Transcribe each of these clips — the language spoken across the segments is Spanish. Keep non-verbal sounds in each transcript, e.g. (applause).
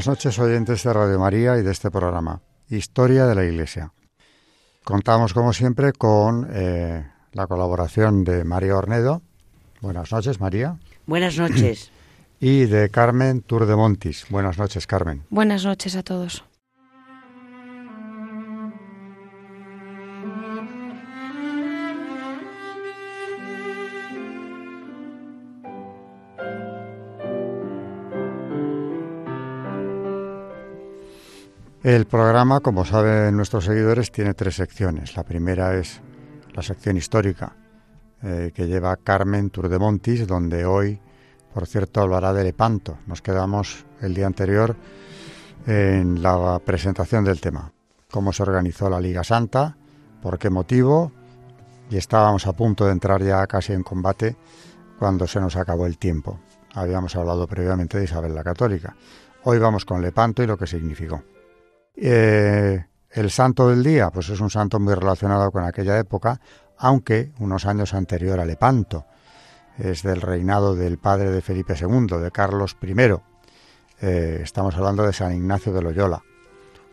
Buenas noches oyentes de Radio María y de este programa, Historia de la Iglesia. Contamos como siempre con eh, la colaboración de María Ornedo. Buenas noches, María. Buenas noches. (clears throat) Y de Carmen Tour de Montis. Buenas noches, Carmen. Buenas noches a todos. El programa, como saben nuestros seguidores, tiene tres secciones. La primera es la sección histórica, eh, que lleva Carmen Tour de Montis, donde hoy, por cierto, hablará de Lepanto. Nos quedamos el día anterior en la presentación del tema. Cómo se organizó la Liga Santa, por qué motivo, y estábamos a punto de entrar ya casi en combate cuando se nos acabó el tiempo. Habíamos hablado previamente de Isabel la Católica. Hoy vamos con Lepanto y lo que significó. Eh, el santo del día, pues es un santo muy relacionado con aquella época, aunque unos años anterior a Lepanto. Es del reinado del padre de Felipe II, de Carlos I. Eh, estamos hablando de San Ignacio de Loyola,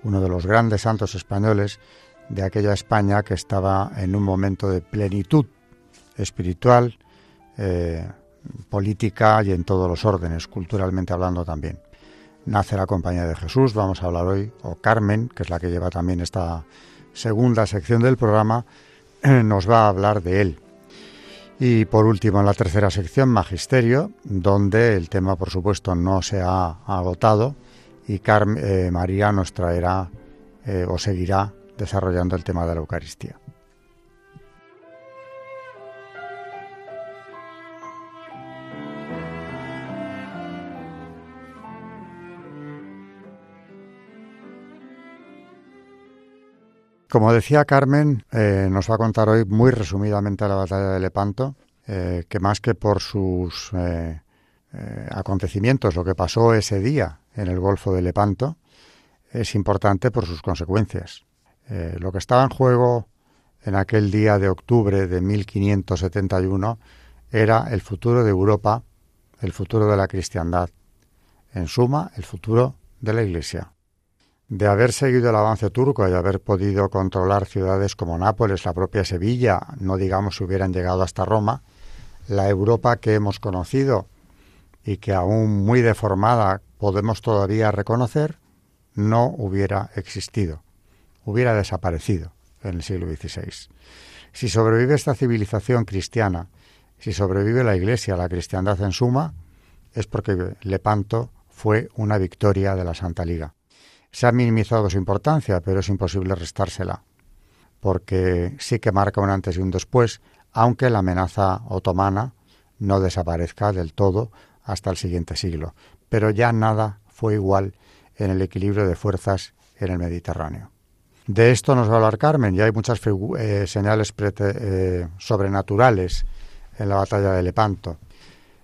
uno de los grandes santos españoles de aquella España que estaba en un momento de plenitud espiritual, eh, política y en todos los órdenes, culturalmente hablando también nace la Compañía de Jesús, vamos a hablar hoy, o Carmen, que es la que lleva también esta segunda sección del programa, nos va a hablar de él. Y por último, en la tercera sección, Magisterio, donde el tema, por supuesto, no se ha agotado y Carmen, eh, María nos traerá eh, o seguirá desarrollando el tema de la Eucaristía. Como decía Carmen, eh, nos va a contar hoy muy resumidamente la batalla de Lepanto, eh, que más que por sus eh, acontecimientos, lo que pasó ese día en el Golfo de Lepanto, es importante por sus consecuencias. lo que estaba en juego en aquel día de octubre de 1571 era el futuro de Europa, el futuro de la cristiandad, en suma, el futuro de la Iglesia. De haber seguido el avance turco y haber podido controlar ciudades como Nápoles, la propia Sevilla, no digamos si hubieran llegado hasta Roma, la Europa que hemos conocido y que aún muy deformada podemos todavía reconocer, no hubiera existido, hubiera desaparecido en el siglo XVI. Si sobrevive esta civilización cristiana, si sobrevive la Iglesia, la cristiandad en suma, es porque Lepanto fue una victoria de la Santa Liga. Se ha minimizado su importancia, pero es imposible restársela, porque sí que marca un antes y un después, aunque la amenaza otomana no desaparezca del todo hasta el siguiente siglo. Pero ya nada fue igual en el equilibrio de fuerzas en el Mediterráneo. De esto nos va a hablar Carmen. Ya hay muchas eh, señales eh, sobrenaturales en la batalla de Lepanto.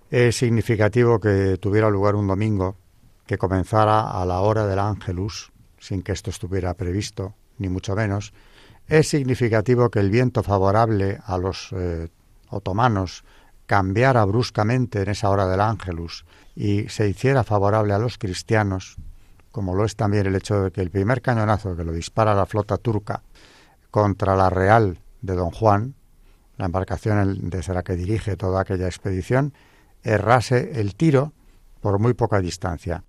Es significativo que tuviera lugar un domingo que comenzara a la hora del ángelus, sin que esto estuviera previsto, ni mucho menos, es significativo que el viento favorable a los eh, otomanos cambiara bruscamente en esa hora del ángelus y se hiciera favorable a los cristianos, como lo es también el hecho de que el primer cañonazo que lo dispara la flota turca contra la Real de Don Juan, la embarcación desde la que dirige toda aquella expedición, errase el tiro por muy poca distancia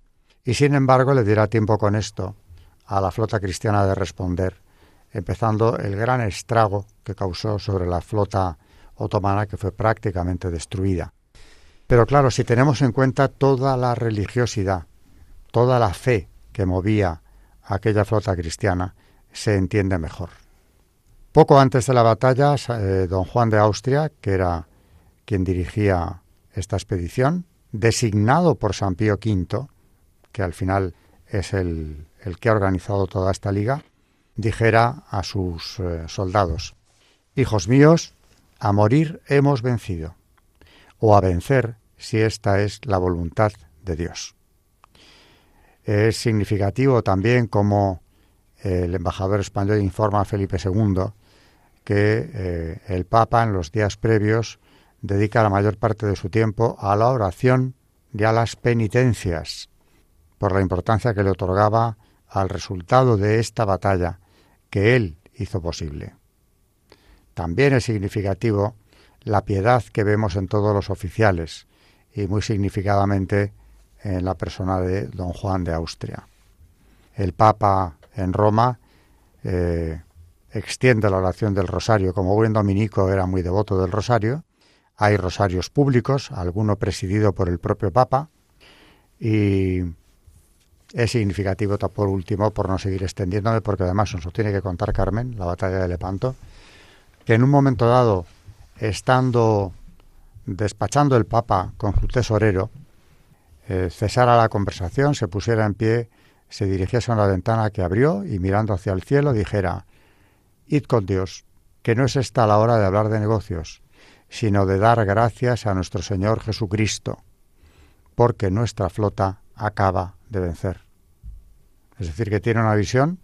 y sin embargo le diera tiempo con esto a la flota cristiana de responder, empezando el gran estrago que causó sobre la flota otomana que fue prácticamente destruida. Pero claro, si tenemos en cuenta toda la religiosidad, toda la fe que movía aquella flota cristiana, se entiende mejor. Poco antes de la batalla, eh, don Juan de Austria, que era quien dirigía esta expedición, designado por San Pío V, que al final es el, el que ha organizado toda esta liga, dijera a sus eh, soldados, Hijos míos, a morir hemos vencido, o a vencer si esta es la voluntad de Dios. Es significativo también como el embajador español informa a Felipe II que eh, el Papa en los días previos dedica la mayor parte de su tiempo a la oración y a las penitencias, por la importancia que le otorgaba al resultado de esta batalla que él hizo posible. También es significativo la piedad que vemos en todos los oficiales y muy significadamente en la persona de don Juan de Austria. El Papa en Roma eh, extiende la oración del rosario. Como buen dominico era muy devoto del rosario, hay rosarios públicos, alguno presidido por el propio Papa, y es significativo, por último, por no seguir extendiéndome, porque además nos tiene que contar Carmen, la batalla de Lepanto, que en un momento dado, estando despachando el Papa con su tesorero, eh, cesara la conversación, se pusiera en pie, se dirigiese a una ventana que abrió y mirando hacia el cielo dijera, Id con Dios, que no es esta la hora de hablar de negocios, sino de dar gracias a nuestro Señor Jesucristo, porque nuestra flota acaba de vencer. Es decir, que tiene una visión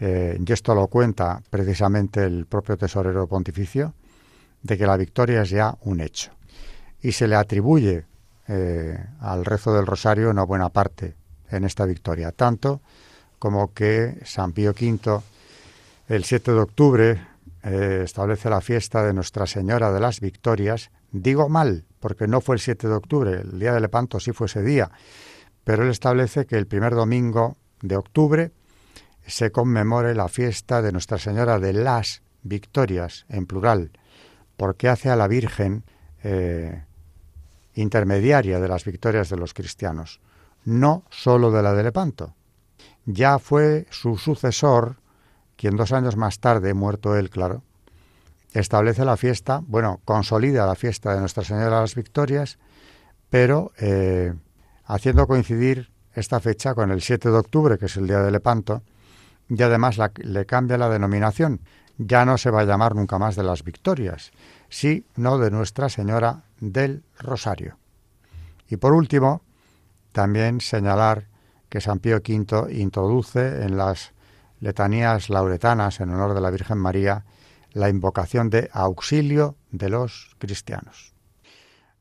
eh, y esto lo cuenta precisamente el propio tesorero pontificio, de que la victoria es ya un hecho. Y se le atribuye eh, al rezo del rosario una buena parte en esta victoria, tanto como que San Pío V el 7 de octubre eh, establece la fiesta de Nuestra Señora de las Victorias. Digo mal, porque no fue el 7 de octubre, el día de Lepanto sí fue ese día, pero él establece que el primer domingo de octubre se conmemore la fiesta de Nuestra Señora de las Victorias, en plural, porque hace a la Virgen eh, intermediaria de las victorias de los cristianos, no sólo de la de Lepanto. Ya fue su sucesor, quien dos años más tarde, muerto él, claro, establece la fiesta, bueno, consolida la fiesta de Nuestra Señora de las Victorias, pero eh, haciendo coincidir esta fecha con el 7 de octubre, que es el día de Lepanto, y además le cambia la denominación. Ya no se va a llamar nunca más de las Victorias, sino de Nuestra Señora del Rosario. Y por último, también señalar que San Pío V introduce en las letanías lauretanas en honor de la Virgen María la invocación de auxilio de los cristianos.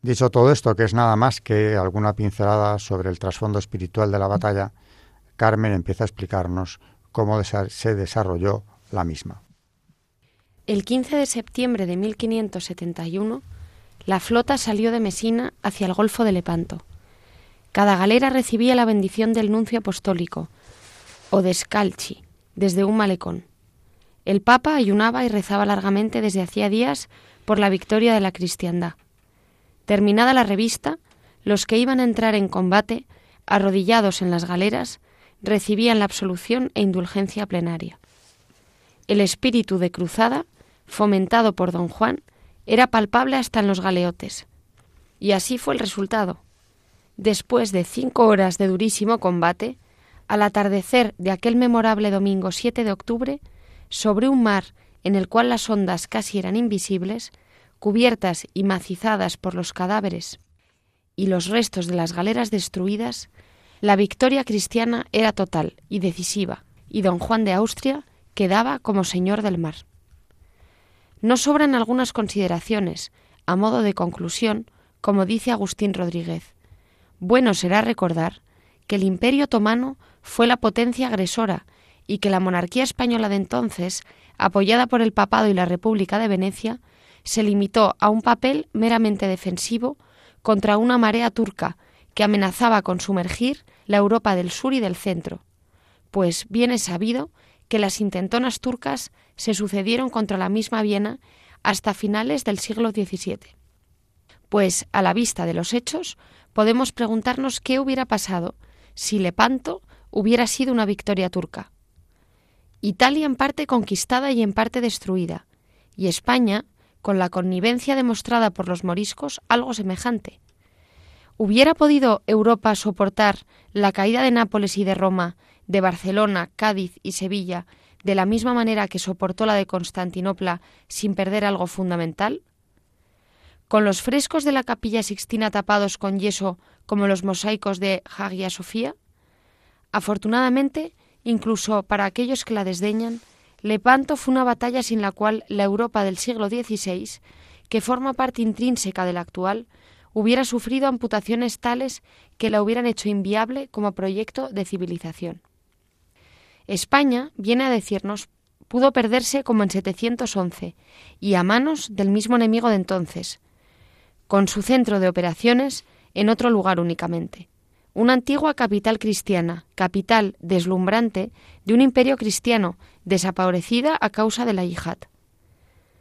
Dicho todo esto, que es nada más que alguna pincelada sobre el trasfondo espiritual de la batalla, Carmen empieza a explicarnos cómo se desarrolló la misma. El 15 de septiembre de 1571, la flota salió de Mesina hacia el Golfo de Lepanto. Cada galera recibía la bendición del nuncio apostólico, o de Scalchi, desde un malecón. El Papa ayunaba y rezaba largamente desde hacía días por la victoria de la cristiandad. Terminada la revista, los que iban a entrar en combate, arrodillados en las galeras, recibían la absolución e indulgencia plenaria. El espíritu de cruzada, fomentado por don Juan, era palpable hasta en los galeotes. Y así fue el resultado. Después de cinco horas de durísimo combate, al atardecer de aquel memorable domingo 7 de octubre, sobre un mar en el cual las ondas casi eran invisibles, cubiertas y macizadas por los cadáveres y los restos de las galeras destruidas, la victoria cristiana era total y decisiva, y don Juan de Austria quedaba como señor del mar. No sobran algunas consideraciones, a modo de conclusión, como dice Agustín Rodríguez. Bueno será recordar que el Imperio otomano fue la potencia agresora y que la monarquía española de entonces, apoyada por el papado y la República de Venecia, se limitó a un papel meramente defensivo contra una marea turca que amenazaba con sumergir la Europa del sur y del centro, pues bien es sabido que las intentonas turcas se sucedieron contra la misma Viena hasta finales del siglo XVII. Pues, a la vista de los hechos, podemos preguntarnos qué hubiera pasado si Lepanto hubiera sido una victoria turca. Italia en parte conquistada y en parte destruida, y España, con la connivencia demostrada por los moriscos, algo semejante ¿Hubiera podido Europa soportar la caída de Nápoles y de Roma, de Barcelona, Cádiz y Sevilla, de la misma manera que soportó la de Constantinopla sin perder algo fundamental? Con los frescos de la capilla sixtina tapados con yeso como los mosaicos de Hagia Sofía? Afortunadamente, incluso para aquellos que la desdeñan, Lepanto fue una batalla sin la cual la Europa del siglo XVI, que forma parte intrínseca de la actual, hubiera sufrido amputaciones tales que la hubieran hecho inviable como proyecto de civilización. España, viene a decirnos, pudo perderse como en 711 y a manos del mismo enemigo de entonces, con su centro de operaciones en otro lugar únicamente. Una antigua capital cristiana, capital deslumbrante de un imperio cristiano desaparecida a causa de la yihad.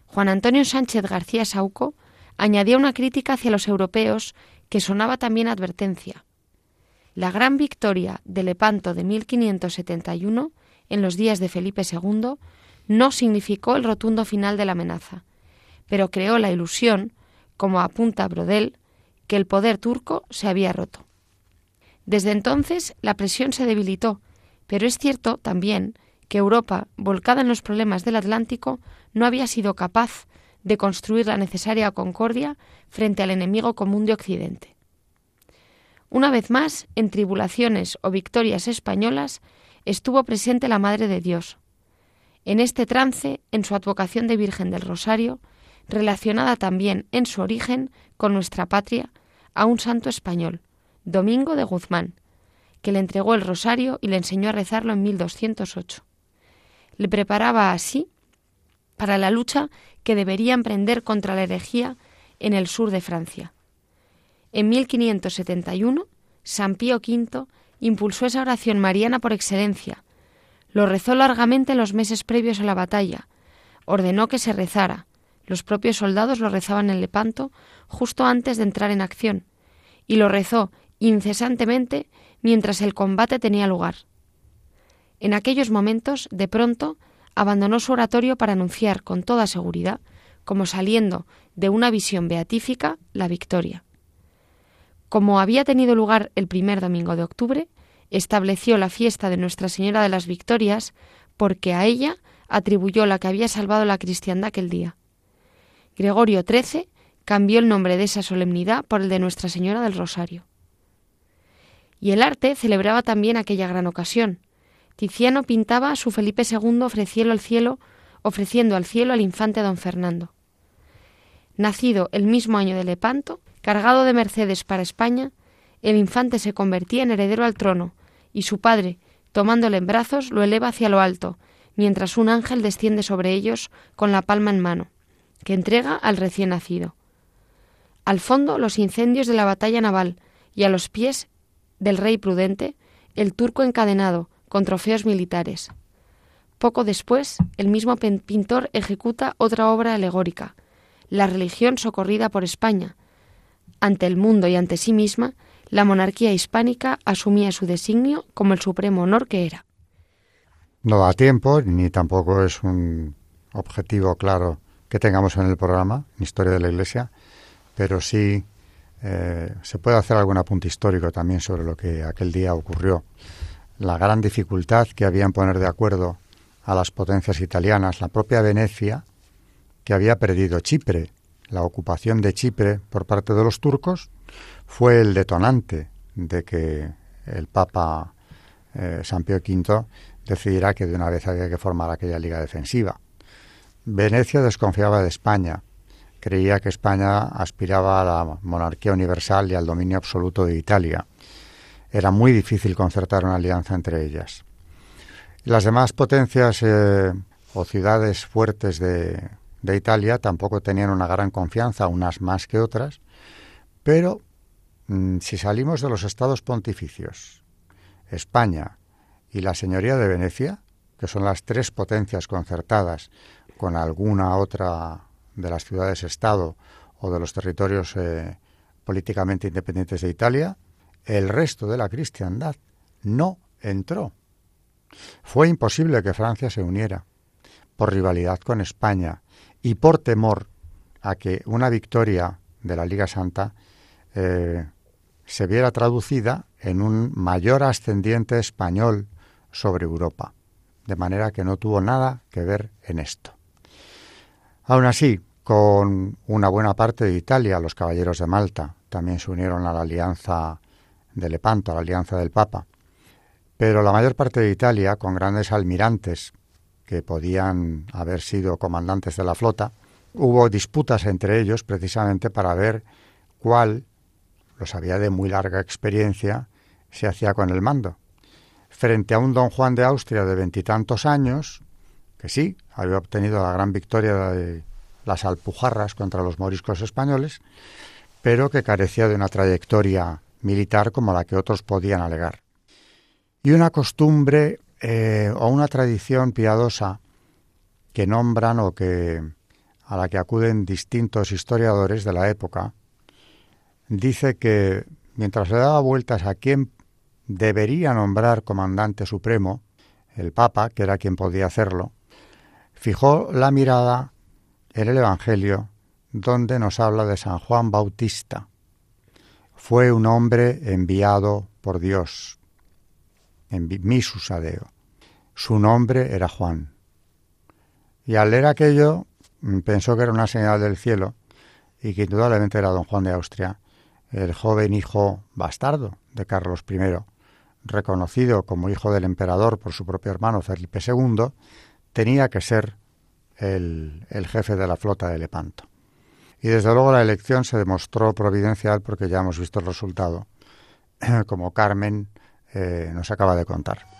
Juan Antonio Sánchez García Sauco añadía una crítica hacia los europeos que sonaba también advertencia. La gran victoria de Lepanto de 1571, en los días de Felipe II, no significó el rotundo final de la amenaza, pero creó la ilusión, como apunta Brodel, que el poder turco se había roto. Desde entonces la presión se debilitó, pero es cierto también que Europa, volcada en los problemas del Atlántico, no había sido capaz de construir la necesaria concordia frente al enemigo común de Occidente. Una vez más, en tribulaciones o victorias españolas, estuvo presente la Madre de Dios. En este trance, en su advocación de Virgen del Rosario, relacionada también en su origen con nuestra patria, a un santo español, Domingo de Guzmán, que le entregó el rosario y le enseñó a rezarlo en 1208. Le preparaba así para la lucha que debería emprender contra la herejía en el sur de Francia. En 1571, San Pío V impulsó esa oración mariana por excelencia. Lo rezó largamente en los meses previos a la batalla. Ordenó que se rezara, los propios soldados lo rezaban en Lepanto justo antes de entrar en acción, y lo rezó incesantemente mientras el combate tenía lugar. En aquellos momentos, de pronto, abandonó su oratorio para anunciar con toda seguridad, como saliendo de una visión beatífica, la victoria. Como había tenido lugar el primer domingo de octubre, estableció la fiesta de Nuestra Señora de las Victorias porque a ella atribuyó la que había salvado la cristiandad aquel día. Gregorio XIII cambió el nombre de esa solemnidad por el de Nuestra Señora del Rosario. Y el arte celebraba también aquella gran ocasión. Tiziano pintaba a su Felipe II ofreciendo al cielo, ofreciendo al cielo al infante don Fernando. Nacido el mismo año de Lepanto, cargado de mercedes para España, el infante se convertía en heredero al trono, y su padre, tomándole en brazos, lo eleva hacia lo alto, mientras un ángel desciende sobre ellos con la palma en mano que entrega al recién nacido. Al fondo los incendios de la batalla naval y a los pies del rey prudente el turco encadenado con trofeos militares. Poco después, el mismo pintor ejecuta otra obra alegórica, La religión socorrida por España. Ante el mundo y ante sí misma, la monarquía hispánica asumía su designio como el supremo honor que era. No da tiempo, ni tampoco es un objetivo claro que tengamos en el programa, Historia de la Iglesia, pero sí eh, se puede hacer algún apunte histórico también sobre lo que aquel día ocurrió. La gran dificultad que había en poner de acuerdo a las potencias italianas, la propia Venecia, que había perdido Chipre, la ocupación de Chipre por parte de los turcos, fue el detonante de que el Papa eh, San Pío V decidiera que de una vez había que formar aquella liga defensiva. Venecia desconfiaba de España. Creía que España aspiraba a la monarquía universal y al dominio absoluto de Italia. Era muy difícil concertar una alianza entre ellas. Las demás potencias eh, o ciudades fuertes de, Italia tampoco tenían una gran confianza, unas más que otras, pero mm, si salimos de los estados pontificios, España y la Señoría de Venecia, que son las tres potencias concertadas con alguna otra de las ciudades-estado o de los territorios eh, políticamente independientes de Italia, el resto de la cristiandad no entró. Fue imposible que Francia se uniera por rivalidad con España y por temor a que una victoria de la Liga Santa eh, se viera traducida en un mayor ascendiente español sobre Europa, de manera que no tuvo nada que ver en esto. Aún así, con una buena parte de Italia, los caballeros de Malta también se unieron a la alianza de Lepanto, a la alianza del Papa, pero la mayor parte de Italia, con grandes almirantes que podían haber sido comandantes de la flota, hubo disputas entre ellos precisamente para ver cuál, los había de muy larga experiencia, se hacía con el mando. Frente a un don Juan de Austria de veintitantos años, que sí, había obtenido la gran victoria de las Alpujarras contra los moriscos españoles, pero que carecía de una trayectoria militar como la que otros podían alegar. Y una costumbre eh, o una tradición piadosa que nombran o que a la que acuden distintos historiadores de la época, dice que mientras le daba vueltas a quién debería nombrar comandante supremo, el Papa, que era quien podía hacerlo, fijó la mirada en el Evangelio donde nos habla de San Juan Bautista. Fue un hombre enviado por Dios, en misus adeo. Su nombre era Juan. Y al leer aquello Mm, pensó que era una señal del cielo y que indudablemente era don Juan de Austria, el joven hijo bastardo de Carlos I, reconocido como hijo del emperador por su propio hermano Felipe II, tenía que ser el, jefe de la flota de Lepanto. Y desde luego la elección se demostró providencial porque ya hemos visto el resultado, (clears throat) como Carmen eh, nos acaba de contar.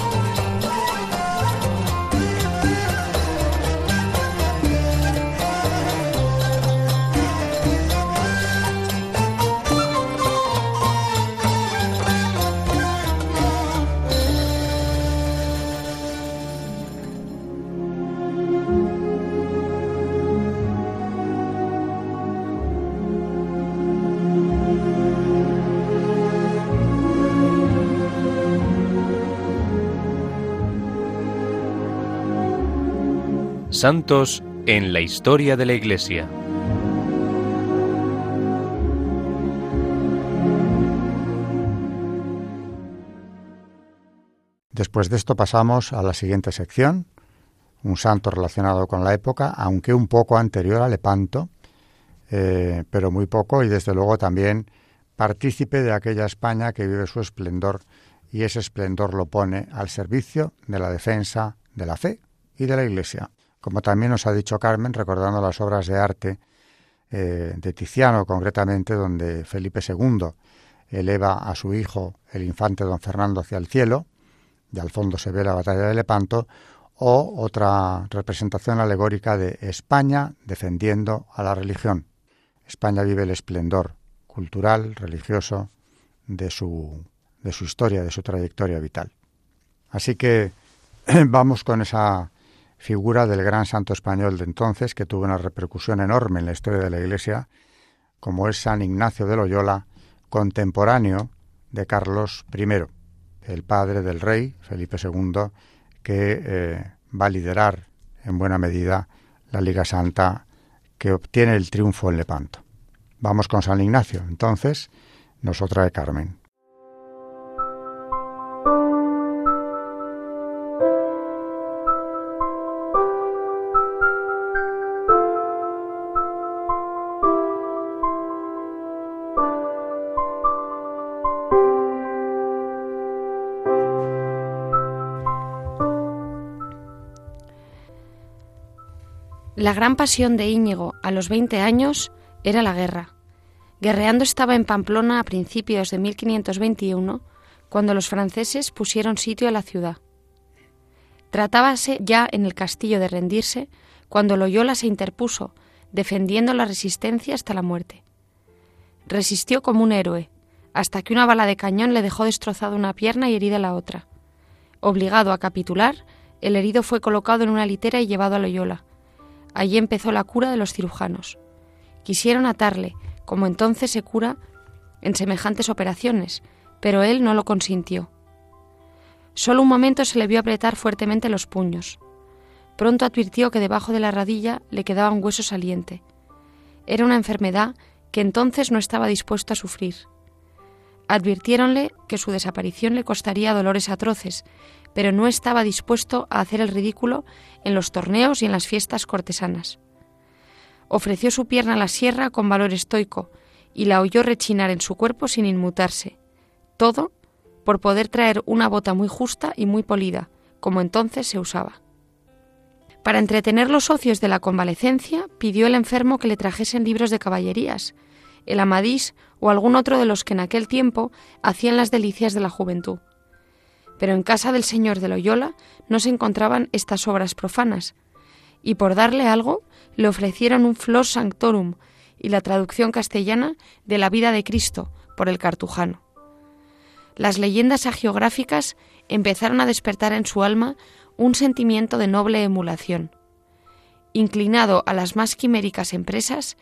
Santos en la historia de la Iglesia. Después de esto pasamos a la siguiente sección, un santo relacionado con la época, aunque un poco anterior a Lepanto, eh, pero muy poco y desde luego también partícipe de aquella España que vive su esplendor y ese esplendor lo pone al servicio de la defensa de la fe y de la Iglesia como también nos ha dicho Carmen, recordando las obras de arte eh, de Tiziano, concretamente, donde Felipe II eleva a su hijo, el infante don Fernando, hacia el cielo, y al fondo se ve la batalla de Lepanto, o otra representación alegórica de España defendiendo a la religión. España vive el esplendor cultural, religioso de su, de su historia, de su trayectoria vital. Así que (clears throat) vamos con esa figura del gran santo español de entonces, que tuvo una repercusión enorme en la historia de la Iglesia, como es San Ignacio de Loyola, contemporáneo de Carlos I, el padre del rey Felipe II, que eh, va a liderar en buena medida la Liga Santa que obtiene el triunfo en Lepanto. Vamos con San Ignacio, entonces nos de Carmen. La gran pasión de Íñigo a los 20 años era la guerra. Guerreando estaba en Pamplona a principios de 1521, cuando los franceses pusieron sitio a la ciudad. Tratábase ya en el castillo de rendirse, cuando Loyola se interpuso, defendiendo la resistencia hasta la muerte. Resistió como un héroe, hasta que una bala de cañón le dejó destrozada una pierna y herida la otra. Obligado a capitular, el herido fue colocado en una litera y llevado a Loyola. Allí empezó la cura de los cirujanos. Quisieron atarle, como entonces se cura en semejantes operaciones, pero él no lo consintió. Solo un momento se le vio apretar fuertemente los puños. Pronto advirtió que debajo de la radilla le quedaba un hueso saliente. Era una enfermedad que entonces no estaba dispuesto a sufrir. Advirtiéronle que su desaparición le costaría dolores atroces, pero no estaba dispuesto a hacer el ridículo en los torneos y en las fiestas cortesanas. Ofreció su pierna a la sierra con valor estoico y la oyó rechinar en su cuerpo sin inmutarse. Todo por poder traer una bota muy justa y muy polida, como entonces se usaba. Para entretener los ocios de la convalecencia, pidió el enfermo que le trajesen libros de caballerías, el Amadís o algún otro de los que en aquel tiempo hacían las delicias de la juventud. Pero en casa del señor de Loyola no se encontraban estas obras profanas, y por darle algo le ofrecieron un Flos Sanctorum y la traducción castellana de la vida de Cristo por el cartujano. Las leyendas agiográficas empezaron a despertar en su alma un sentimiento de noble emulación. Inclinado a las más quiméricas empresas,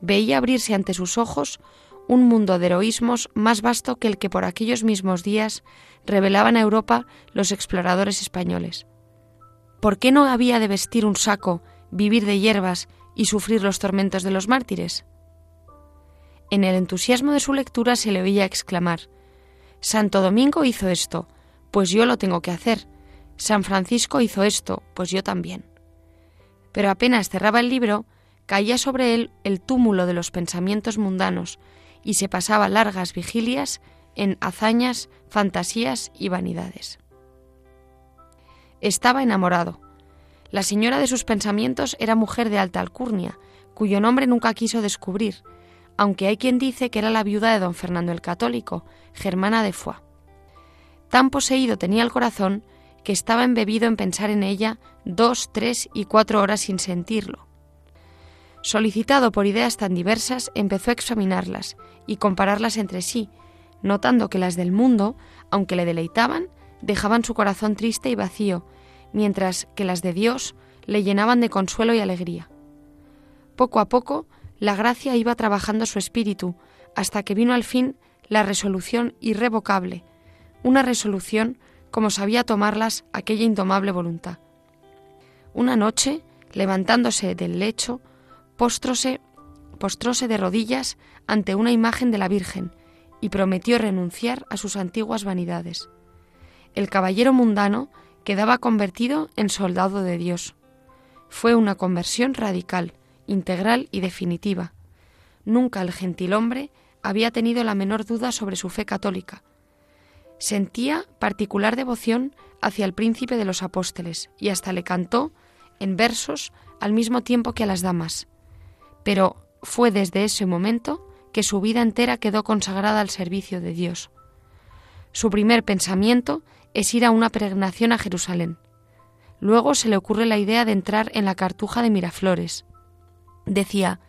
veía abrirse ante sus ojos un mundo de heroísmos más vasto que el que por aquellos mismos días revelaban a Europa los exploradores españoles. ¿Por qué no había de vestir un saco, vivir de hierbas y sufrir los tormentos de los mártires? En el entusiasmo de su lectura se le oía exclamar Santo Domingo hizo esto, pues yo lo tengo que hacer. San Francisco hizo esto, pues yo también. Pero apenas cerraba el libro, caía sobre él el túmulo de los pensamientos mundanos y se pasaba largas vigilias en hazañas, fantasías y vanidades. Estaba enamorado. La señora de sus pensamientos era mujer de alta alcurnia, cuyo nombre nunca quiso descubrir, aunque hay quien dice que era la viuda de don Fernando el Católico, Germana de Foix. Tan poseído tenía el corazón que estaba embebido en pensar en ella dos, tres y cuatro horas sin sentirlo, Solicitado por ideas tan diversas, empezó a examinarlas y compararlas entre sí, notando que las del mundo, aunque le deleitaban, dejaban su corazón triste y vacío, mientras que las de Dios le llenaban de consuelo y alegría. Poco a poco, la gracia iba trabajando su espíritu, hasta que vino al fin la resolución irrevocable, una resolución como sabía tomarlas aquella indomable voluntad. Una noche, levantándose del lecho, postróse de rodillas ante una imagen de la Virgen y prometió renunciar a sus antiguas vanidades. El caballero mundano quedaba convertido en soldado de Dios. Fue una conversión radical, integral y definitiva. Nunca el gentilhombre había tenido la menor duda sobre su fe católica. Sentía particular devoción hacia el príncipe de los apóstoles y hasta le cantó en versos al mismo tiempo que a las damas pero fue desde ese momento que su vida entera quedó consagrada al servicio de Dios. Su primer pensamiento es ir a una peregrinación a Jerusalén. Luego se le ocurre la idea de entrar en la cartuja de Miraflores. Decía,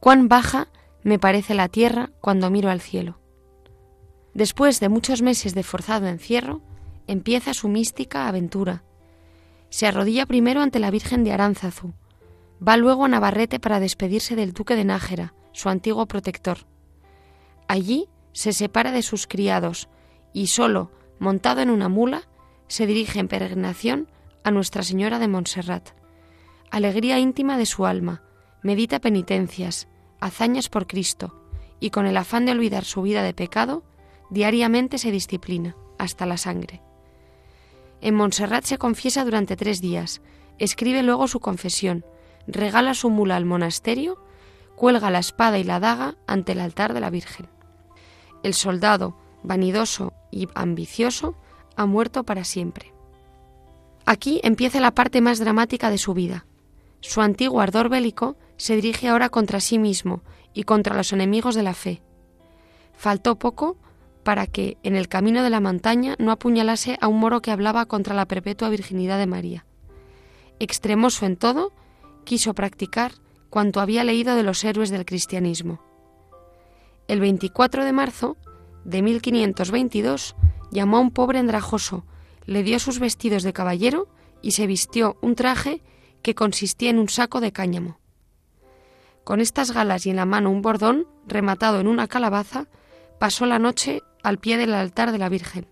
cuán baja me parece la tierra cuando miro al cielo. Después de muchos meses de forzado encierro, empieza su mística aventura. Se arrodilla primero ante la Virgen de Aránzazu, Va luego a Navarrete para despedirse del duque de Nájera, su antiguo protector. Allí se separa de sus criados y solo, montado en una mula, se dirige en peregrinación a Nuestra Señora de Montserrat. Alegría íntima de su alma, medita penitencias, hazañas por Cristo, y con el afán de olvidar su vida de pecado, diariamente se disciplina, hasta la sangre. En Montserrat se confiesa durante tres días, escribe luego su confesión, regala su mula al monasterio, cuelga la espada y la daga ante el altar de la Virgen. El soldado, vanidoso y ambicioso, ha muerto para siempre. Aquí empieza la parte más dramática de su vida. Su antiguo ardor bélico se dirige ahora contra sí mismo y contra los enemigos de la fe. Faltó poco para que, en el camino de la montaña, no apuñalase a un moro que hablaba contra la perpetua virginidad de María. Extremoso en todo, quiso practicar cuanto había leído de los héroes del cristianismo. El 24 de marzo de 1522 llamó a un pobre andrajoso, le dio sus vestidos de caballero y se vistió un traje que consistía en un saco de cáñamo. Con estas galas y en la mano un bordón, rematado en una calabaza, pasó la noche al pie del altar de la Virgen.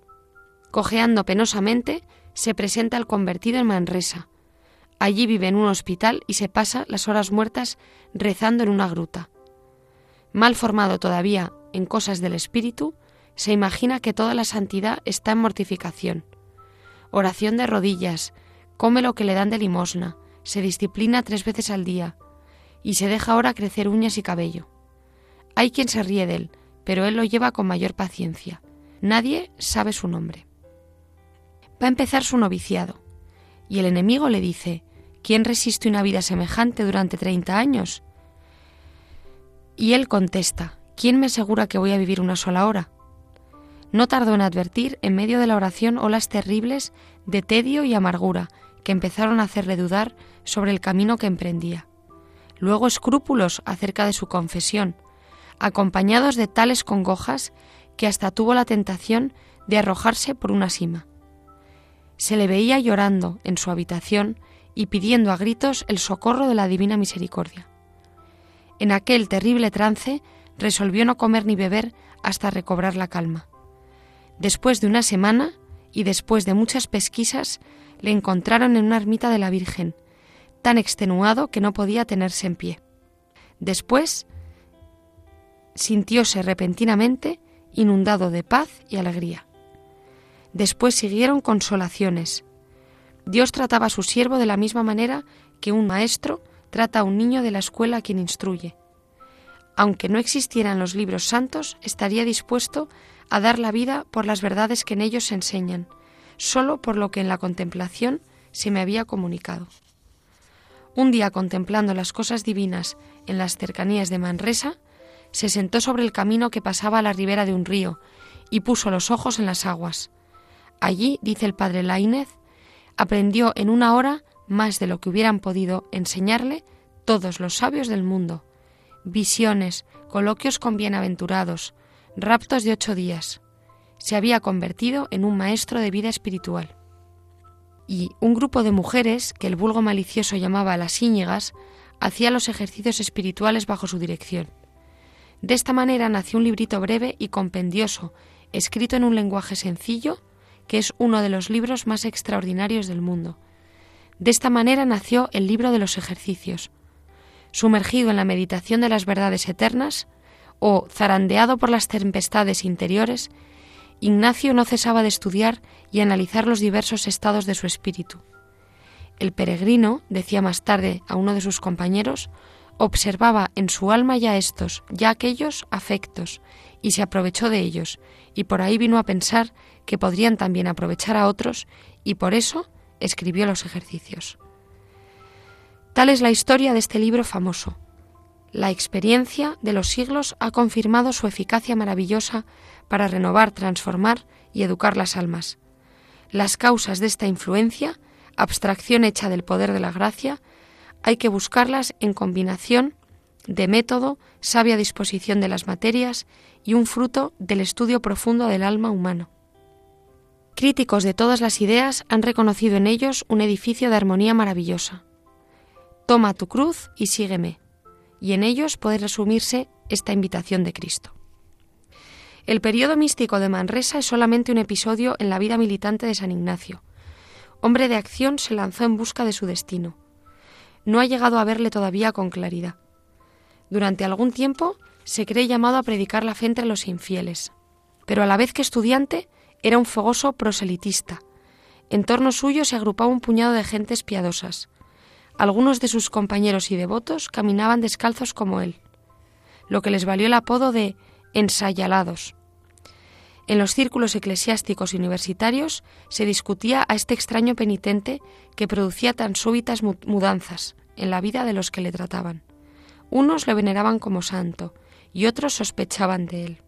Cojeando penosamente, se presenta al convertido en Manresa. Allí vive en un hospital y se pasa las horas muertas rezando en una gruta. Mal formado todavía en cosas del espíritu, se imagina que toda la santidad está en mortificación. Oración de rodillas, come lo que le dan de limosna, se disciplina tres veces al día y se deja ahora crecer uñas y cabello. Hay quien se ríe de él, pero él lo lleva con mayor paciencia. Nadie sabe su nombre. Va a empezar su noviciado, y el enemigo le dice, ¿quién resiste una vida semejante durante treinta años? Y él contesta, ¿quién me asegura que voy a vivir una sola hora? No tardó en advertir en medio de la oración olas terribles de tedio y amargura que empezaron a hacerle dudar sobre el camino que emprendía. Luego escrúpulos acerca de su confesión, acompañados de tales congojas que hasta tuvo la tentación de arrojarse por una sima. Se le veía llorando en su habitación y pidiendo a gritos el socorro de la divina misericordia. En aquel terrible trance resolvió no comer ni beber hasta recobrar la calma. Después de una semana y después de muchas pesquisas, le encontraron en una ermita de la Virgen, tan extenuado que no podía tenerse en pie. Después sintióse repentinamente inundado de paz y alegría. Después siguieron consolaciones. Dios trataba a su siervo de la misma manera que un maestro trata a un niño de la escuela a quien instruye. Aunque no existieran los libros santos, estaría dispuesto a dar la vida por las verdades que en ellos se enseñan, solo por lo que en la contemplación se me había comunicado. Un día contemplando las cosas divinas en las cercanías de Manresa, se sentó sobre el camino que pasaba a la ribera de un río y puso los ojos en las aguas. Allí, dice el padre Laínez, aprendió en una hora más de lo que hubieran podido enseñarle todos los sabios del mundo. Visiones, coloquios con bienaventurados, raptos de ocho días. Se había convertido en un maestro de vida espiritual. Y un grupo de mujeres, que el vulgo malicioso llamaba las íñigas, hacía los ejercicios espirituales bajo su dirección. De esta manera nació un librito breve y compendioso, escrito en un lenguaje sencillo, que es uno de los libros más extraordinarios del mundo. De esta manera nació el libro de los ejercicios. Sumergido en la meditación de las verdades eternas, o zarandeado por las tempestades interiores, Ignacio no cesaba de estudiar y analizar los diversos estados de su espíritu. El peregrino, decía más tarde a uno de sus compañeros, observaba en su alma ya estos, ya aquellos afectos, y se aprovechó de ellos, y por ahí vino a pensar que podrían también aprovechar a otros, y por eso escribió los ejercicios. Tal es la historia de este libro famoso. La experiencia de los siglos ha confirmado su eficacia maravillosa para renovar, transformar y educar las almas. Las causas de esta influencia, abstracción hecha del poder de la gracia, hay que buscarlas en combinación de método, sabia disposición de las materias y un fruto del estudio profundo del alma humano. Críticos de todas las ideas han reconocido en ellos un edificio de armonía maravillosa. Toma tu cruz y sígueme, y en ellos puede resumirse esta invitación de Cristo. El periodo místico de Manresa es solamente un episodio en la vida militante de San Ignacio. Hombre de acción se lanzó en busca de su destino no ha llegado a verle todavía con claridad. Durante algún tiempo se cree llamado a predicar la fe entre los infieles, pero a la vez que estudiante era un fogoso proselitista. En torno suyo se agrupaba un puñado de gentes piadosas. Algunos de sus compañeros y devotos caminaban descalzos como él, lo que les valió el apodo de ensayalados. En los círculos eclesiásticos y universitarios se discutía a este extraño penitente que producía tan súbitas mudanzas, en la vida de los que le trataban. Unos le veneraban como santo y otros sospechaban de él.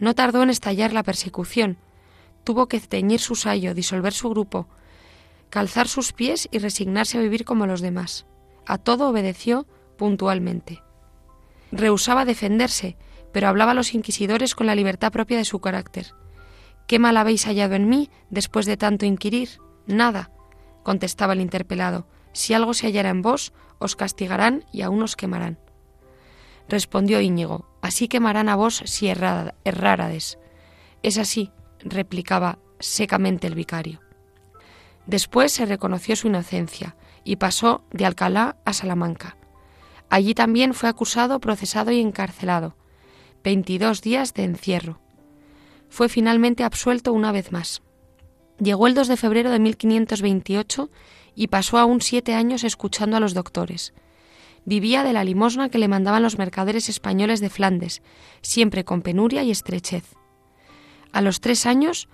No tardó en estallar la persecución. Tuvo que teñir su sayo, disolver su grupo, calzar sus pies y resignarse a vivir como los demás. A todo obedeció puntualmente. Rehusaba defenderse, pero hablaba a los inquisidores con la libertad propia de su carácter. ¿Qué mal habéis hallado en mí después de tanto inquirir? Nada, contestaba el interpelado. Si algo se hallara en vos, os castigarán y aún os quemarán. Respondió Íñigo, así quemarán a vos si errárades. Es así, replicaba secamente el vicario. Después se reconoció su inocencia y pasó de Alcalá a Salamanca. Allí también fue acusado, procesado y encarcelado. Veintidós días de encierro. Fue finalmente absuelto una vez más. Llegó el 2 de febrero de 1528 y pasó aún siete años escuchando a los doctores. Vivía de la limosna que le mandaban los mercaderes españoles de Flandes, siempre con penuria y estrechez. A los tres años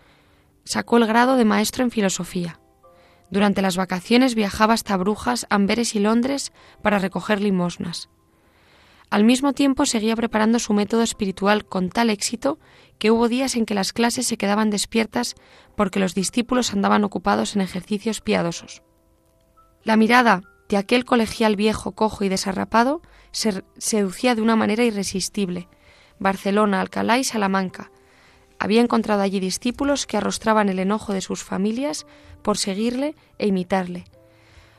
sacó el grado de maestro en filosofía. Durante las vacaciones viajaba hasta Brujas, Amberes y Londres para recoger limosnas. Al mismo tiempo seguía preparando su método espiritual con tal éxito que hubo días en que las clases se quedaban despiertas porque los discípulos andaban ocupados en ejercicios piadosos. La mirada de aquel colegial viejo, cojo y desarrapado se seducía de una manera irresistible. Barcelona, Alcalá y Salamanca. Había encontrado allí discípulos que arrostraban el enojo de sus familias por seguirle e imitarle.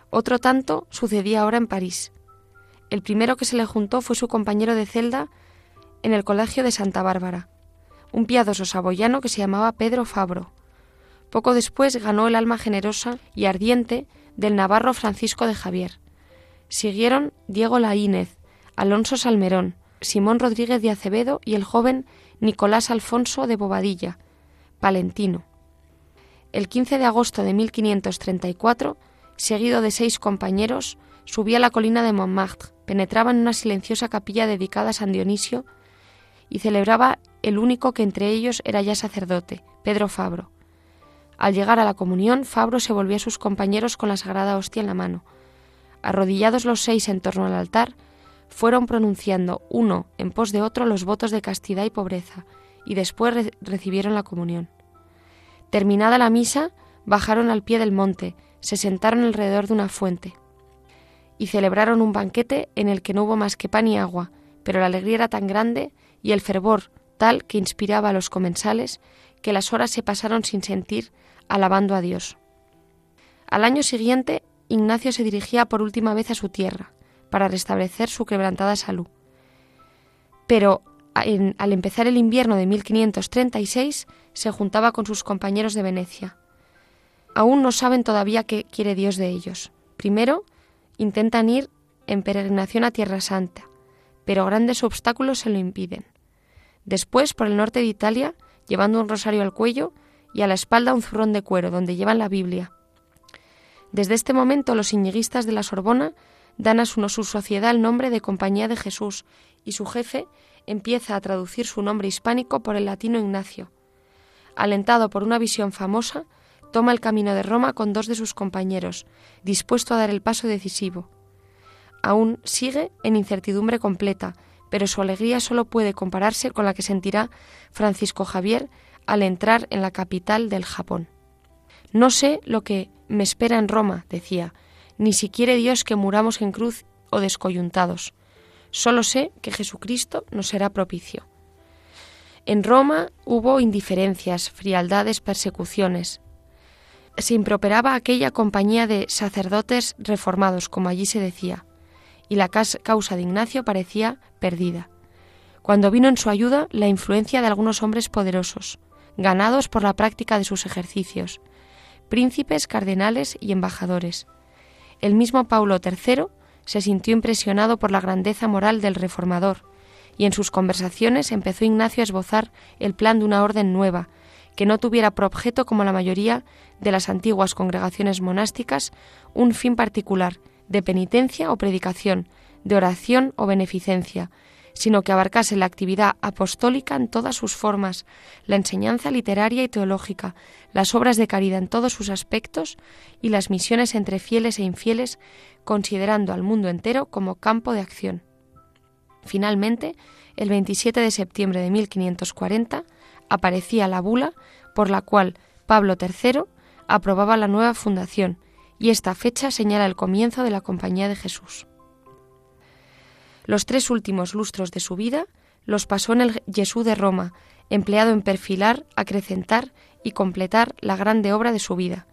Otro tanto sucedía ahora en París. El primero que se le juntó fue su compañero de celda en el colegio de Santa Bárbara, un piadoso saboyano que se llamaba Pedro Fabro. Poco después ganó el alma generosa y ardiente del navarro Francisco de Javier. Siguieron Diego Laínez, Alonso Salmerón, Simón Rodríguez de Acevedo y el joven Nicolás Alfonso de Bobadilla, palentino. El 15 de agosto de 1534, seguido de seis compañeros, subía la colina de Montmartre, penetraba en una silenciosa capilla dedicada a San Dionisio y celebraba el único que entre ellos era ya sacerdote, Pedro Fabro. Al llegar a la comunión, Fabro se volvió a sus compañeros con la sagrada hostia en la mano. Arrodillados los seis en torno al altar, fueron pronunciando uno en pos de otro los votos de castidad y pobreza, y después recibieron la comunión. Terminada la misa, bajaron al pie del monte, se sentaron alrededor de una fuente y celebraron un banquete en el que no hubo más que pan y agua, pero la alegría era tan grande y el fervor tal que inspiraba a los comensales que las horas se pasaron sin sentir, alabando a Dios. Al año siguiente, Ignacio se dirigía por última vez a su tierra, para restablecer su quebrantada salud. Pero al empezar el invierno de 1536 se juntaba con sus compañeros de Venecia. Aún no saben todavía qué quiere Dios de ellos. Primero, intentan ir en peregrinación a Tierra Santa, pero grandes obstáculos se lo impiden. Después, por el norte de Italia, llevando un rosario al cuello y a la espalda un zurrón de cuero donde llevan la Biblia. Desde este momento los iñiguistas de la Sorbona dan a su, sociedad el nombre de Compañía de Jesús y su jefe empieza a traducir su nombre hispánico por el latino Ignacio. Alentado por una visión famosa, toma el camino de Roma con dos de sus compañeros, dispuesto a dar el paso decisivo. Aún sigue en incertidumbre completa, pero su alegría solo puede compararse con la que sentirá Francisco Javier al entrar en la capital del Japón. No sé lo que me espera en Roma, decía, ni si quiere Dios que muramos en cruz o descoyuntados. Solo sé que Jesucristo nos será propicio. En Roma hubo indiferencias, frialdades, persecuciones. Se improperaba aquella compañía de sacerdotes reformados, como allí se decía, y la causa de Ignacio parecía perdida. Cuando vino en su ayuda la influencia de algunos hombres poderosos, ganados por la práctica de sus ejercicios, príncipes, cardenales y embajadores. El mismo Paulo III se sintió impresionado por la grandeza moral del reformador, y en sus conversaciones empezó Ignacio a esbozar el plan de una orden nueva, que no tuviera por objeto, como la mayoría de las antiguas congregaciones monásticas, un fin particular, de penitencia o predicación, de oración o beneficencia, sino que abarcase la actividad apostólica en todas sus formas, la enseñanza literaria y teológica, las obras de caridad en todos sus aspectos y las misiones entre fieles e infieles, considerando al mundo entero como campo de acción. Finalmente, el 27 de septiembre de 1540, aparecía la bula por la cual Pablo III aprobaba la nueva fundación, y esta fecha señala el comienzo de la Compañía de Jesús. Los tres últimos lustros de su vida los pasó en el Jesús de Roma, empleado en perfilar, acrecentar y completar la grande obra de su vida.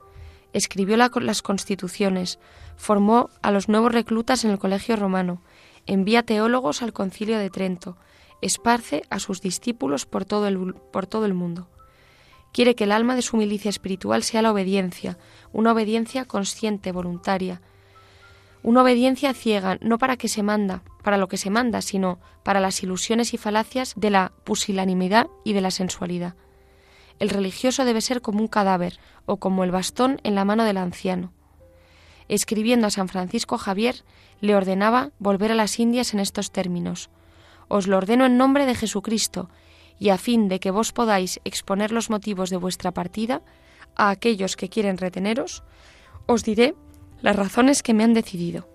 Escribió las constituciones, formó a los nuevos reclutas en el Colegio Romano, envía teólogos al Concilio de Trento, esparce a sus discípulos por todo el, por todo el mundo. Quiere que el alma de su milicia espiritual sea la obediencia, una obediencia consciente, voluntaria, una obediencia ciega, no para que se manda, para lo que se manda, sino para las ilusiones y falacias de la pusilanimidad y de la sensualidad. El religioso debe ser como un cadáver o como el bastón en la mano del anciano. Escribiendo a San Francisco Javier, le ordenaba volver a las Indias en estos términos. Os lo ordeno en nombre de Jesucristo, y a fin de que vos podáis exponer los motivos de vuestra partida a aquellos que quieren reteneros, os diré las razones que me han decidido.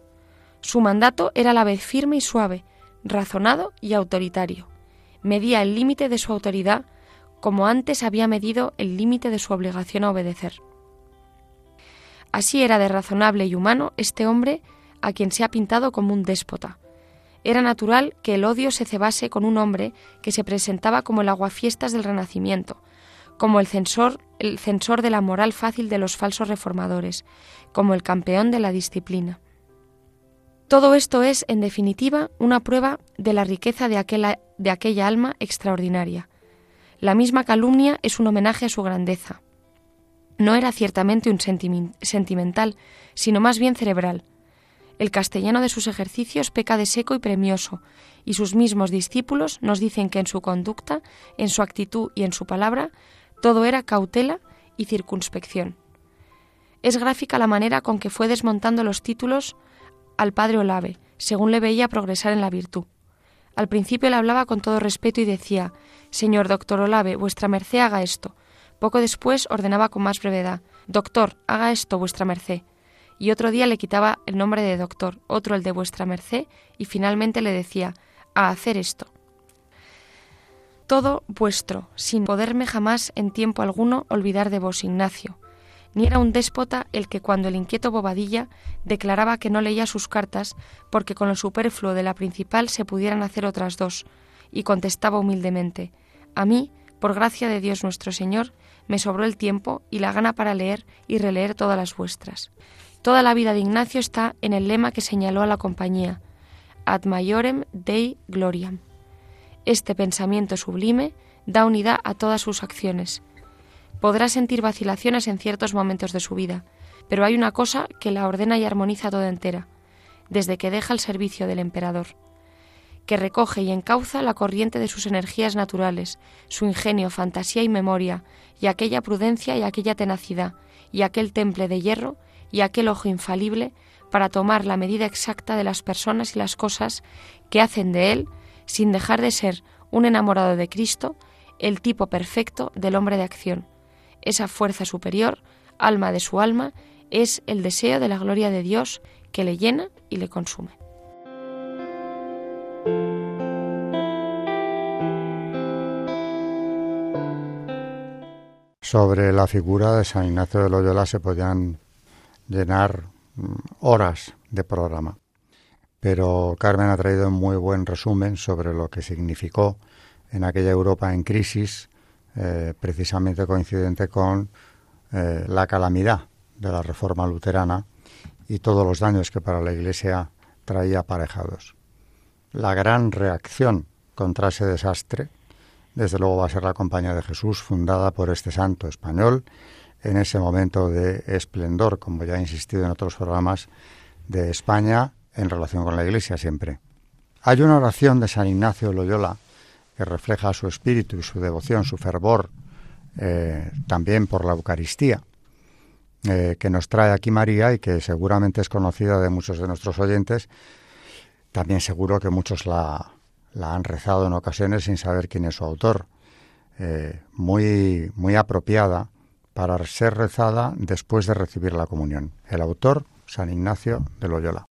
Su mandato era a la vez firme y suave, razonado y autoritario. Medía el límite de su autoridad como antes había medido el límite de su obligación a obedecer. Así era de razonable y humano este hombre a quien se ha pintado como un déspota. Era natural que el odio se cebase con un hombre que se presentaba como el aguafiestas del Renacimiento, como el censor, el censor de la moral fácil de los falsos reformadores, como el campeón de la disciplina. Todo esto es, en definitiva, una prueba de la riqueza de aquella, alma extraordinaria. La misma calumnia es un homenaje a su grandeza. No era ciertamente un sentimental, sino más bien cerebral. El castellano de sus ejercicios peca de seco y premioso, y sus mismos discípulos nos dicen que en su conducta, en su actitud y en su palabra todo era cautela y circunspección. Es gráfica la manera con que fue desmontando los títulos al padre Olave, según le veía progresar en la virtud. Al principio le hablaba con todo respeto y decía Señor doctor Olave, vuestra merced haga esto. Poco después ordenaba con más brevedad Doctor, haga esto, vuestra merced. Y otro día le quitaba el nombre de doctor, otro el de vuestra merced, y finalmente le decía a hacer esto todo vuestro, sin poderme jamás en tiempo alguno olvidar de vos, Ignacio. Ni era un déspota el que cuando el inquieto Bobadilla declaraba que no leía sus cartas porque con lo superfluo de la principal se pudieran hacer otras dos, y contestaba humildemente A mí, por gracia de Dios nuestro Señor, me sobró el tiempo y la gana para leer y releer todas las vuestras. Toda la vida de Ignacio está en el lema que señaló a la compañía, Ad maiorem Dei gloriam. Este pensamiento sublime da unidad a todas sus acciones. Podrá sentir vacilaciones en ciertos momentos de su vida, pero hay una cosa que la ordena y armoniza toda entera, desde que deja el servicio del emperador, que recoge y encauza la corriente de sus energías naturales, su ingenio, fantasía y memoria, y aquella prudencia y aquella tenacidad, y aquel temple de hierro, y aquel ojo infalible, para tomar la medida exacta de las personas y las cosas que hacen de él sin dejar de ser un enamorado de Cristo, el tipo perfecto del hombre de acción. Esa fuerza superior, alma de su alma, es el deseo de la gloria de Dios que le llena y le consume. Sobre la figura de San Ignacio de Loyola se podían llenar mm, horas de programa pero Carmen ha traído un muy buen resumen sobre lo que significó en aquella Europa en crisis, eh, precisamente coincidente con eh, la calamidad de la reforma luterana y todos los daños que para la Iglesia traía aparejados. La gran reacción contra ese desastre, desde luego, va a ser la Compañía de Jesús, fundada por este santo español, en ese momento de esplendor, como ya he insistido en otros programas, de España en relación con la Iglesia siempre. Hay una oración de San Ignacio de Loyola que refleja su espíritu y su devoción, su fervor, eh, también por la Eucaristía, eh, que nos trae aquí María y que seguramente es conocida de muchos de nuestros oyentes. También seguro que muchos la, la han rezado en ocasiones sin saber quién es su autor. Eh, muy, muy apropiada para ser rezada después de recibir la comunión. El autor, San Ignacio de Loyola.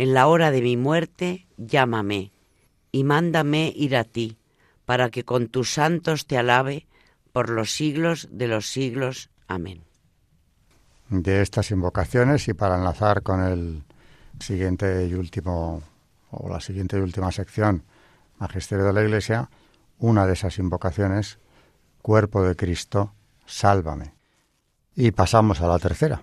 En la hora de mi muerte, llámame y mándame ir a ti, para que con tus santos te alabe por los siglos de los siglos. Amén. De estas invocaciones y para enlazar con el siguiente y último o la siguiente y última sección, Magisterio de la Iglesia, una de esas invocaciones, Cuerpo de Cristo, sálvame. Y pasamos a la tercera.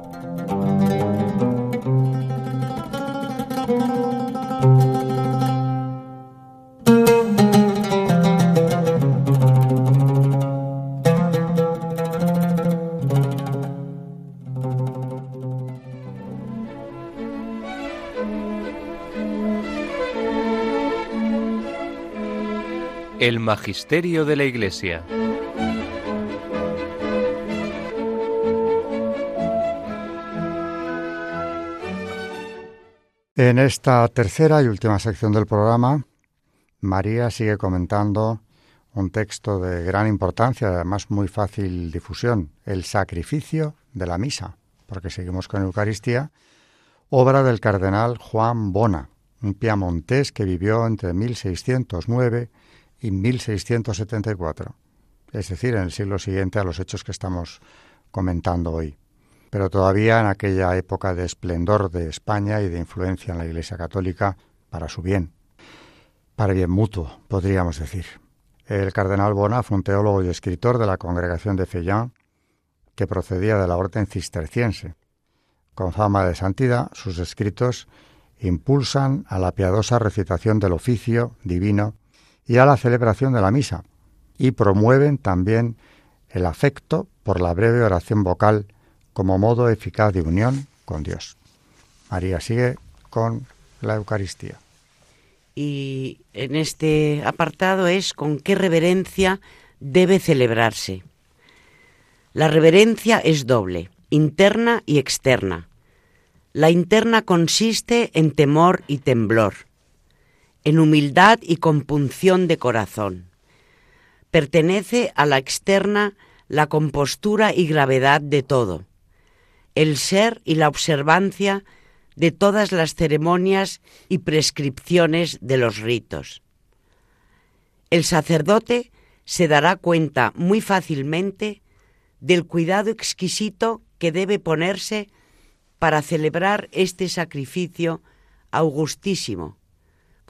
El Magisterio de la Iglesia. En esta tercera y última sección del programa, María sigue comentando un texto de gran importancia, además muy fácil difusión, el sacrificio de la misa, porque seguimos con Eucaristía, obra del cardenal Juan Bona, un piamontés que vivió entre 1609 y 1674, es decir, en el siglo siguiente a los hechos que estamos comentando hoy. Pero todavía en aquella época de esplendor de España y de influencia en la Iglesia Católica para su bien, para bien mutuo, podríamos decir. El cardenal Bona fue un teólogo y escritor de la congregación de Fellán, que procedía de la orden cisterciense. Con fama de santidad, sus escritos impulsan a la piadosa recitación del oficio divino y a la celebración de la misa, y promueven también el afecto por la breve oración vocal como modo eficaz de unión con Dios. María sigue con la Eucaristía. Y en este apartado es con qué reverencia debe celebrarse. La reverencia es doble, interna y externa. La interna consiste en temor y temblor en humildad y compunción de corazón. Pertenece a la externa la compostura y gravedad de todo, el ser y la observancia de todas las ceremonias y prescripciones de los ritos. El sacerdote se dará cuenta muy fácilmente del cuidado exquisito que debe ponerse para celebrar este sacrificio augustísimo,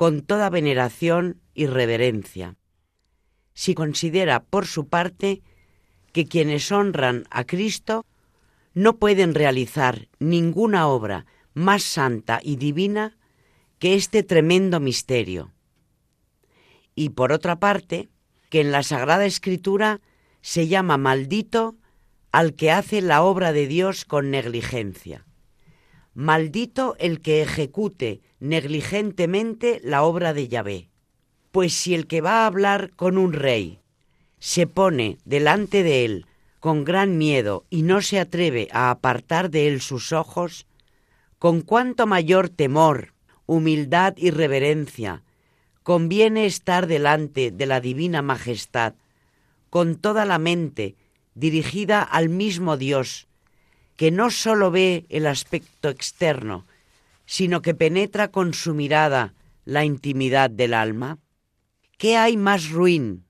con toda veneración y reverencia. Si considera, por su parte, que quienes honran a Cristo no pueden realizar ninguna obra más santa y divina que este tremendo misterio. Y por otra parte, que en la Sagrada Escritura se llama maldito al que hace la obra de Dios con negligencia. Maldito el que ejecute negligentemente la obra de Yahvé. Pues si el que va a hablar con un rey se pone delante de él con gran miedo y no se atreve a apartar de él sus ojos, con cuánto mayor temor, humildad y reverencia conviene estar delante de la divina majestad, con toda la mente dirigida al mismo Dios, que no sólo ve el aspecto externo, sino que penetra con su mirada la intimidad del alma? ¿Qué hay más ruin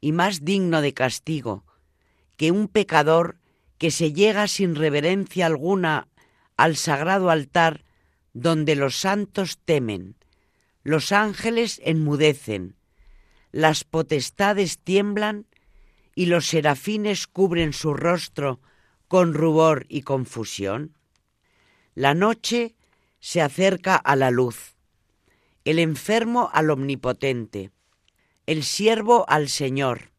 y más digno de castigo que un pecador que se llega sin reverencia alguna al sagrado altar donde los santos temen, los ángeles enmudecen, las potestades tiemblan y los serafines cubren su rostro con rubor y confusión? La noche se acerca a la luz, el enfermo al omnipotente, el siervo al Señor,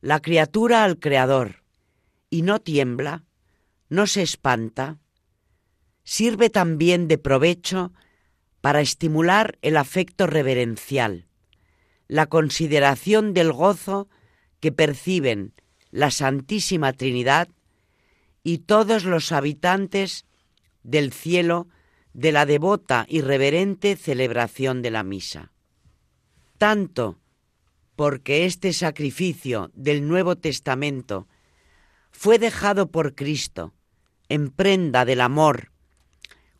la criatura al Creador, y no tiembla, no se espanta, sirve también de provecho para estimular el afecto reverencial, la consideración del gozo que perciben la Santísima Trinidad y todos los habitantes del cielo de la devota y reverente celebración de la misa. Tanto porque este sacrificio del Nuevo Testamento fue dejado por Cristo en prenda del amor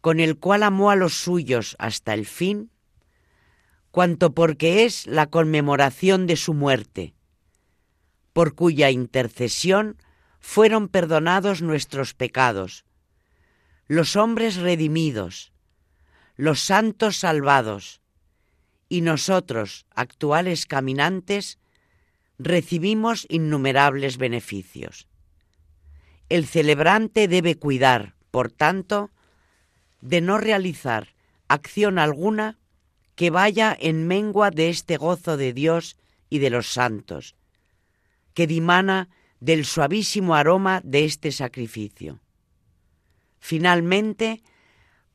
con el cual amó a los suyos hasta el fin, cuanto porque es la conmemoración de su muerte, por cuya intercesión fueron perdonados nuestros pecados, los hombres redimidos, los santos salvados, y nosotros, actuales caminantes, recibimos innumerables beneficios. El celebrante debe cuidar, por tanto, de no realizar acción alguna que vaya en mengua de este gozo de Dios y de los santos, que dimana del suavísimo aroma de este sacrificio. Finalmente,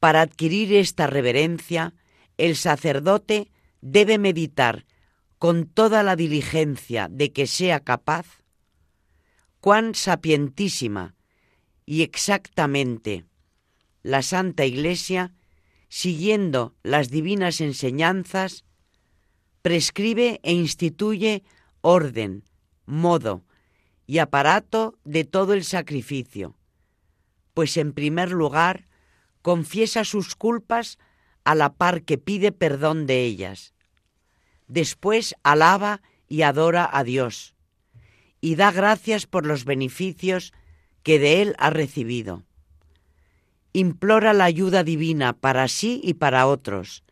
para adquirir esta reverencia, el sacerdote debe meditar con toda la diligencia de que sea capaz cuán sapientísima y exactamente la Santa Iglesia, siguiendo las divinas enseñanzas, prescribe e instituye orden, modo y aparato de todo el sacrificio, pues en primer lugar confiesa sus culpas a la par que pide perdón de ellas. Después alaba y adora a Dios y da gracias por los beneficios que de Él ha recibido. Implora la ayuda divina para sí y para otros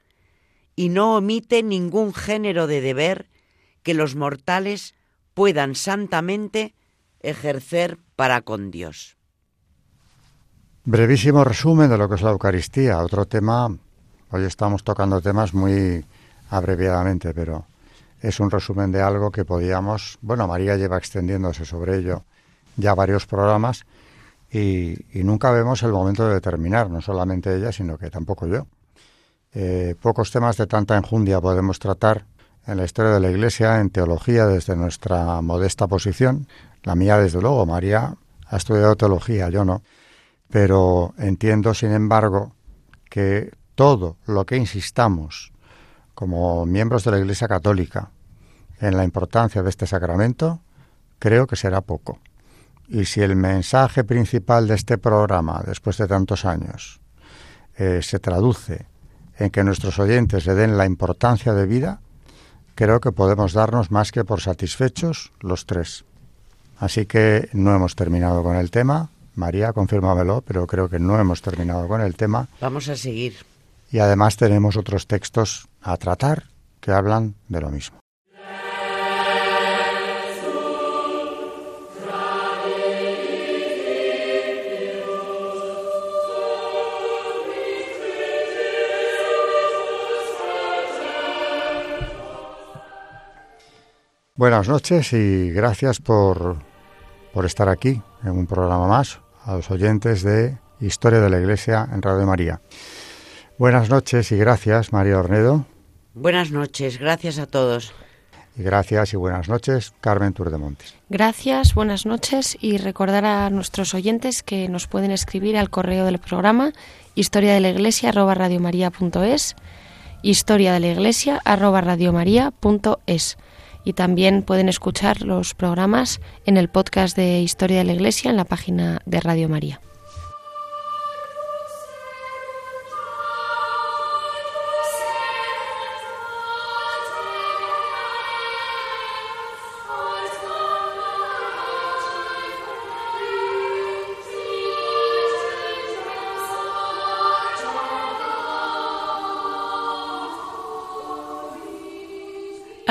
y no omite ningún género de deber que los mortales puedan santamente ejercer para con Dios. Brevísimo resumen de lo que es la Eucaristía. Otro tema, hoy estamos tocando temas muy abreviadamente, pero es un resumen de algo que podíamos, bueno, María lleva extendiéndose sobre ello ya varios programas y, nunca vemos el momento de terminar, no solamente ella, sino que tampoco yo. Eh, pocos temas de tanta enjundia podemos tratar en la historia de la Iglesia, en teología, desde nuestra modesta posición. La mía, desde luego, María ha estudiado teología, yo no pero entiendo, sin embargo, que todo lo que insistamos como miembros de la Iglesia Católica en la importancia de este sacramento, creo que será poco. Y si el mensaje principal de este programa, después de tantos años, eh, se traduce en que nuestros oyentes le den la importancia de vida, creo que podemos darnos más que por satisfechos los tres. Así que no hemos terminado con el tema. María, confírmamelo, pero creo que no hemos terminado con el tema. Vamos a seguir. Y además tenemos otros textos a tratar que hablan de lo mismo. Buenas noches y gracias por, por estar aquí en un programa más a los oyentes de Historia de la Iglesia en Radio María. Buenas noches y gracias, María Ornedo. Buenas noches, gracias a todos. Y gracias y buenas noches, Carmen Turdemontes. Gracias, buenas noches y recordar a nuestros oyentes que nos pueden escribir al correo del programa historia de la iglesia arroba historia de la iglesia arroba y también pueden escuchar los programas en el podcast de Historia de la Iglesia en la página de Radio María.